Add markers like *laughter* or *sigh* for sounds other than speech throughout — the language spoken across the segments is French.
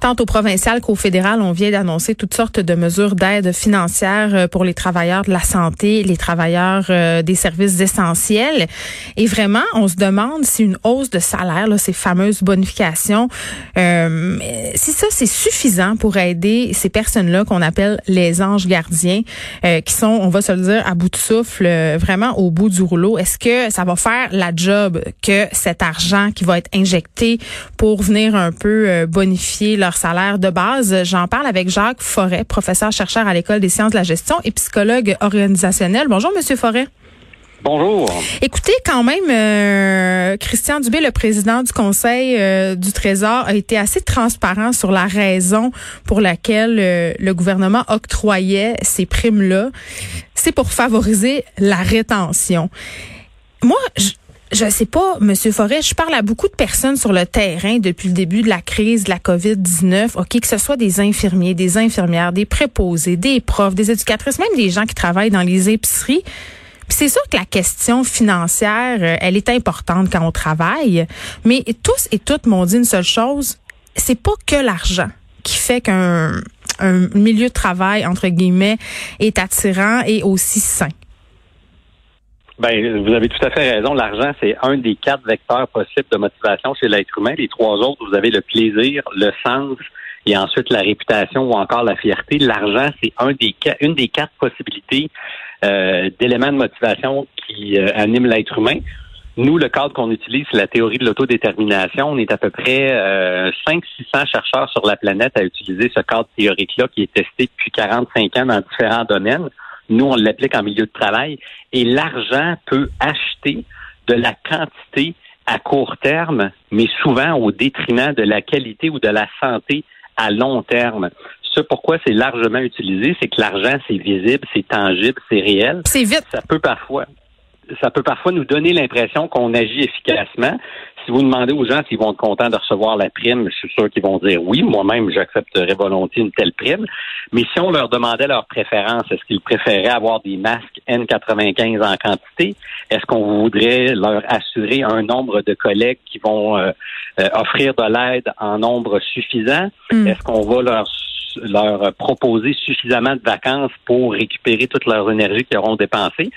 tant au provincial qu'au fédéral, on vient d'annoncer toutes sortes de mesures d'aide financière euh, pour les travailleurs de la santé, les travailleurs euh, des services essentiels. Et vraiment, on se demande si une hausse de salaire, là, ces fameuses bonifications, euh, si ça, c'est suffisant pour aider ces personnes-là qu'on appelle les anges gardiens, qui sont, on va se le dire, à bout de souffle, vraiment au bout du rouleau. Est-ce que ça va faire la job que cet argent qui va être injecté pour venir un peu bonifier salaire de base. J'en parle avec Jacques Forêt, professeur chercheur à l'École des sciences de la gestion et psychologue organisationnel. Bonjour, Monsieur Forêt. Bonjour. Écoutez, quand même, euh, Christian Dubé, le président du Conseil euh, du Trésor, a été assez transparent sur la raison pour laquelle euh, le gouvernement octroyait ces primes-là. C'est pour favoriser la rétention. Moi, je, je sais pas, Monsieur Forêt, je parle à beaucoup de personnes sur le terrain depuis le début de la crise de la COVID-19. OK, que ce soit des infirmiers, des infirmières, des préposés, des profs, des éducatrices, même des gens qui travaillent dans les épiceries. C'est sûr que la question financière, euh, elle est importante quand on travaille, mais tous et toutes m'ont dit une seule chose, c'est pas que l'argent qui fait qu'un un milieu de travail entre guillemets est attirant et aussi sain. Ben, vous avez tout à fait raison. L'argent, c'est un des quatre vecteurs possibles de motivation chez l'être humain. Les trois autres, vous avez le plaisir, le sens et ensuite la réputation ou encore la fierté. L'argent, c'est un des une des quatre possibilités euh, d'éléments de motivation qui euh, animent l'être humain. Nous, le cadre qu'on utilise, c'est la théorie de l'autodétermination. On est à peu près euh, 500-600 chercheurs sur la planète à utiliser ce cadre théorique-là qui est testé depuis 45 ans dans différents domaines. Nous, on l'applique en milieu de travail. Et l'argent peut acheter de la quantité à court terme, mais souvent au détriment de la qualité ou de la santé à long terme. Ce pourquoi c'est largement utilisé, c'est que l'argent, c'est visible, c'est tangible, c'est réel. C'est vite. Ça peut parfois, ça peut parfois nous donner l'impression qu'on agit efficacement. Si vous demandez aux gens s'ils vont être contents de recevoir la prime, je suis sûr qu'ils vont dire oui. Moi-même, j'accepterais volontiers une telle prime. Mais si on leur demandait leur préférence, est-ce qu'ils préféraient avoir des masques N95 en quantité? Est-ce qu'on voudrait leur assurer un nombre de collègues qui vont euh, euh, offrir de l'aide en nombre suffisant? Hmm. Est-ce qu'on va leur leur proposer suffisamment de vacances pour récupérer toute leur énergie qu'ils auront dépensée,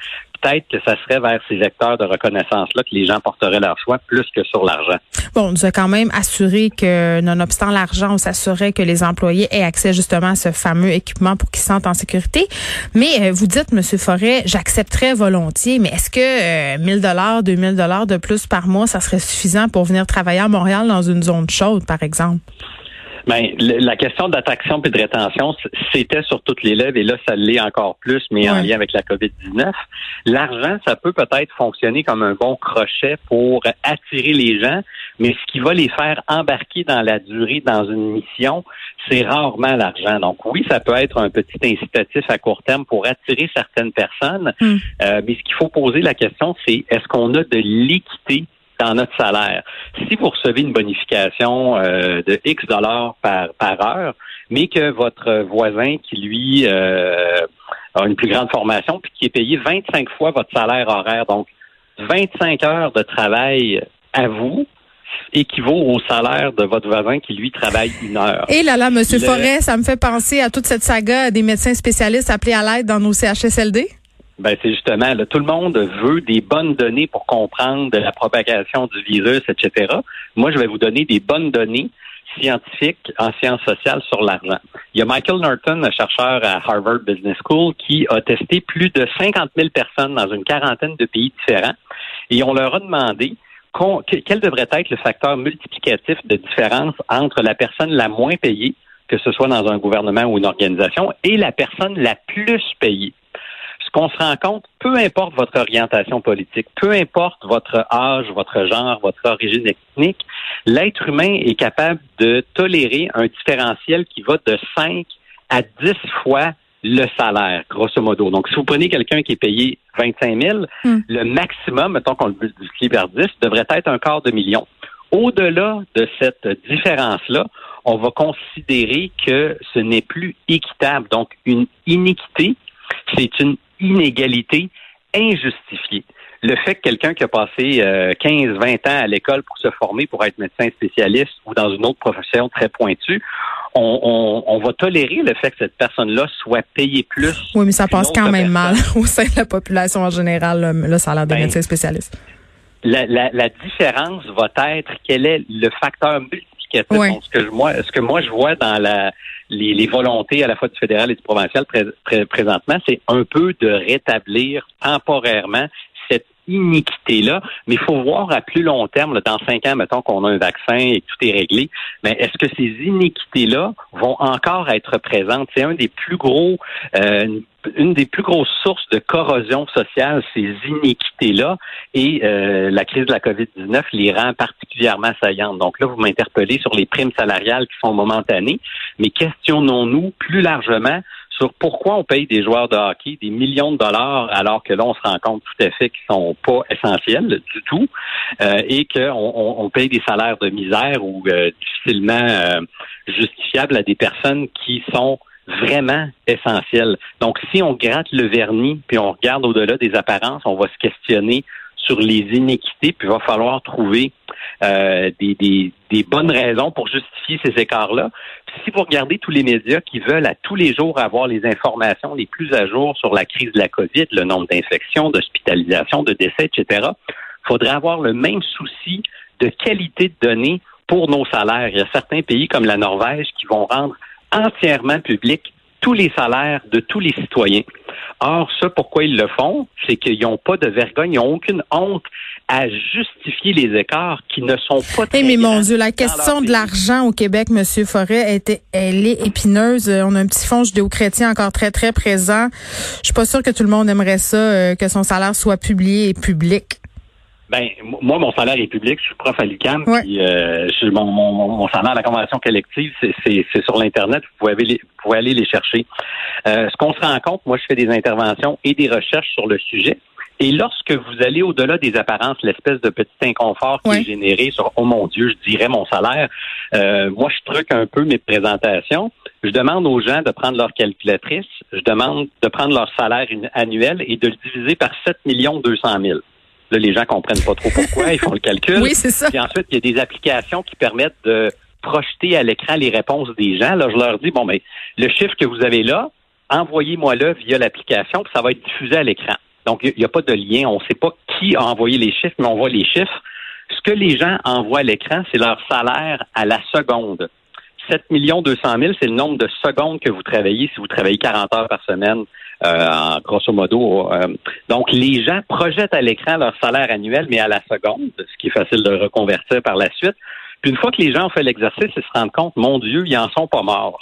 peut-être que ça serait vers ces vecteurs de reconnaissance-là que les gens porteraient leur choix plus que sur l'argent. Bon, on nous a quand même assuré que, nonobstant l'argent, on s'assurait que les employés aient accès justement à ce fameux équipement pour qu'ils se sentent en sécurité. Mais euh, vous dites, Monsieur Forêt, j'accepterais volontiers, mais est-ce que 1000 dollars, 2000 dollars de plus par mois, ça serait suffisant pour venir travailler à Montréal dans une zone chaude, par exemple? Ben, la question d'attraction et de rétention, c'était sur toutes les lèvres et là, ça l'est encore plus, mais en lien avec la COVID-19. L'argent, ça peut peut-être fonctionner comme un bon crochet pour attirer les gens, mais ce qui va les faire embarquer dans la durée dans une mission, c'est rarement l'argent. Donc oui, ça peut être un petit incitatif à court terme pour attirer certaines personnes, hmm. euh, mais ce qu'il faut poser la question, c'est est-ce qu'on a de l'équité dans notre salaire. Si vous recevez une bonification euh, de X dollars par, par heure, mais que votre voisin qui, lui, euh, a une plus grande formation, puis qui est payé 25 fois votre salaire horaire, donc 25 heures de travail à vous, équivaut au salaire de votre voisin qui, lui, travaille une heure. Et là là, Monsieur Forêt, ça me fait penser à toute cette saga des médecins spécialistes appelés à l'aide dans nos CHSLD. Ben, c'est justement, là, tout le monde veut des bonnes données pour comprendre la propagation du virus, etc. Moi, je vais vous donner des bonnes données scientifiques en sciences sociales sur l'argent. Il y a Michael Norton, un chercheur à Harvard Business School, qui a testé plus de 50 000 personnes dans une quarantaine de pays différents et on leur a demandé quel devrait être le facteur multiplicatif de différence entre la personne la moins payée, que ce soit dans un gouvernement ou une organisation, et la personne la plus payée. Qu'on se rend compte, peu importe votre orientation politique, peu importe votre âge, votre genre, votre origine ethnique, l'être humain est capable de tolérer un différentiel qui va de 5 à 10 fois le salaire, grosso modo. Donc, si vous prenez quelqu'un qui est payé 25 000, hmm. le maximum, mettons qu'on le multiplie par 10, devrait être un quart de million. Au-delà de cette différence-là, on va considérer que ce n'est plus équitable. Donc, une iniquité, c'est une inégalité injustifiée. Le fait que quelqu'un qui a passé 15, euh, 20 ans à l'école pour se former pour être médecin spécialiste ou dans une autre profession très pointue, on, va tolérer le fait que cette personne-là soit payée plus. Oui, mais ça passe quand même mal *laughs* au sein de la population en général, le, salaire des ben, médecins spécialistes. La, différence va être quel est le facteur multiplicatif. ce, que moi, ce que moi je vois dans la, les, volontés à la fois du fédéral et du provincial présentement, c'est un peu de rétablir temporairement iniquité-là, mais il faut voir à plus long terme, dans cinq ans, mettons qu'on a un vaccin et que tout est réglé, mais est-ce que ces iniquités-là vont encore être présentes? C'est un des plus gros, euh, une des plus grosses sources de corrosion sociale, ces iniquités-là, et euh, la crise de la COVID-19 les rend particulièrement saillantes. Donc là, vous m'interpellez sur les primes salariales qui sont momentanées, mais questionnons-nous plus largement sur pourquoi on paye des joueurs de hockey des millions de dollars alors que là, on se rend compte tout à fait qu'ils sont pas essentiels du tout euh, et qu'on on, paye des salaires de misère ou euh, difficilement euh, justifiables à des personnes qui sont vraiment essentielles. Donc, si on gratte le vernis puis on regarde au-delà des apparences, on va se questionner sur les inéquités, puis il va falloir trouver euh, des, bonnes raisons pour justifier ces écarts-là. Si vous regardez tous les médias qui veulent à tous les jours avoir les informations les plus à jour sur la crise de la COVID, le nombre d'infections, d'hospitalisations, de décès, etc., il faudrait avoir le même souci de qualité de données pour nos salaires. Il y a certains pays comme la Norvège qui vont rendre entièrement public tous les salaires de tous les citoyens. Or, ça, pourquoi ils le font, c'est qu'ils n'ont pas de vergogne, ils n'ont aucune honte à justifier les écarts qui ne sont pas très Mais mon Dieu, la question de l'argent au Québec, Monsieur Forêt, était, elle est épineuse. On a un petit fonds judéo-chrétien encore très, très présent. Je suis pas sûre que tout le monde aimerait ça, euh, que son salaire soit publié et public. Ben, moi, mon salaire est public. Je suis prof à l'UQAM. Euh, mon, mon, salaire à la convention collective, c'est sur l'Internet. Vous pouvez, aller, vous pouvez aller les chercher. Euh, ce qu'on se rend compte, moi, je fais des interventions et des recherches sur le sujet. Et lorsque vous allez au-delà des apparences, l'espèce de petit inconfort qui est généré sur oh mon Dieu, je dirais mon salaire, euh, moi je truque un peu mes présentations. Je demande aux gens de prendre leur calculatrice, je demande de prendre leur salaire annuel et de le diviser par 7 millions 200 000. Là, les gens comprennent pas trop pourquoi, ils font le calcul. *laughs* Oui, c'est ça. Puis ensuite, il y a des applications qui permettent de projeter à l'écran les réponses des gens. Là, je leur dis, bon, mais le chiffre que vous avez là, envoyez-moi-le via l'application, puis ça va être diffusé à l'écran. Donc, il n'y a, pas de lien. On ne sait pas qui a envoyé les chiffres, mais on voit les chiffres. Ce que les gens envoient à l'écran, c'est leur salaire à la seconde. 7 200 000, c'est le nombre de secondes que vous travaillez si vous travaillez 40 heures par semaine, euh, grosso modo. Euh. donc, les gens projettent à l'écran leur salaire annuel, mais à la seconde, ce qui est facile de reconvertir par la suite. Puis une fois que les gens ont fait l'exercice, ils se rendent compte, mon Dieu, ils en sont pas morts.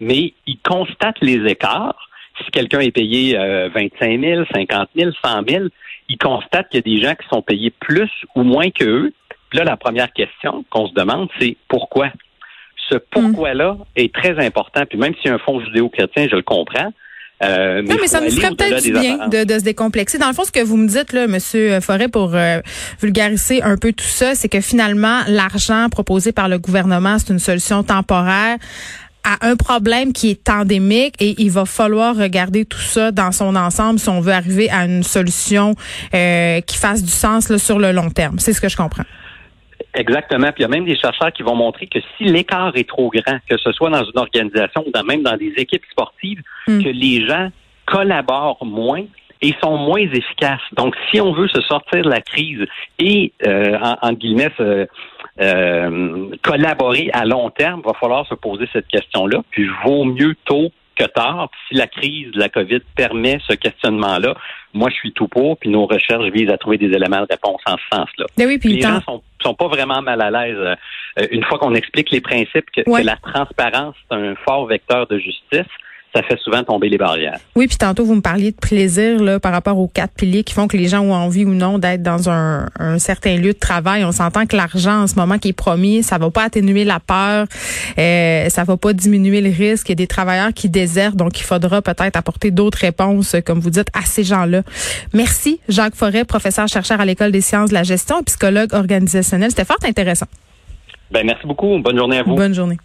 Mais ils constatent les écarts si quelqu'un est payé 25 000, 50 000, 100 000, il constate qu'il y a des gens qui sont payés plus ou moins qu'eux. Puis là, la première question qu'on se demande, c'est pourquoi? Ce pourquoi-là est très important. Puis même si un fonds judéo-chrétien, je le comprends, euh, mais non, mais ça nous ferait peut-être du bien de, de, se décomplexer. Dans le fond, ce que vous me dites, là, Monsieur Forêt, pour euh, vulgariser un peu tout ça, c'est que finalement, l'argent proposé par le gouvernement, c'est une solution temporaire à un problème qui est endémique et il va falloir regarder tout ça dans son ensemble si on veut arriver à une solution euh, qui fasse du sens là, sur le long terme. C'est ce que je comprends. Exactement. Puis il y a même des chercheurs qui vont montrer que si l'écart est trop grand, que ce soit dans une organisation ou même dans des équipes sportives, hmm. que les gens collaborent moins et sont moins efficaces. Donc, si on veut se sortir de la crise et, euh, en, guillemets, euh, collaborer à long terme, il va falloir se poser cette question-là. Puis, vaut mieux tôt que tard. si la crise de la COVID permet ce questionnement-là, moi, je suis tout pour. Puis, nos recherches visent à trouver des éléments de réponse en ce sens-là. Ben oui, les gens sont, sont pas vraiment mal à l'aise euh, une fois qu'on explique les principes que, que la transparence c'est un fort vecteur de justice ça fait souvent tomber les barrières. Oui, puis tantôt vous me parliez de plaisir là par rapport aux quatre piliers qui font que les gens ont envie ou non d'être dans un, un, certain lieu de travail. On s'entend que l'argent en ce moment qui est promis, ça va pas atténuer la peur, euh, ça va pas diminuer le risque. Il y a des travailleurs qui désertent, donc il faudra peut-être apporter d'autres réponses, comme vous dites, à ces gens-là. Merci, Jacques Forêt, professeur chercheur à l'école des sciences de la gestion et psychologue organisationnel. C'était fort intéressant. Ben merci beaucoup. Bonne journée à vous. Bonne journée.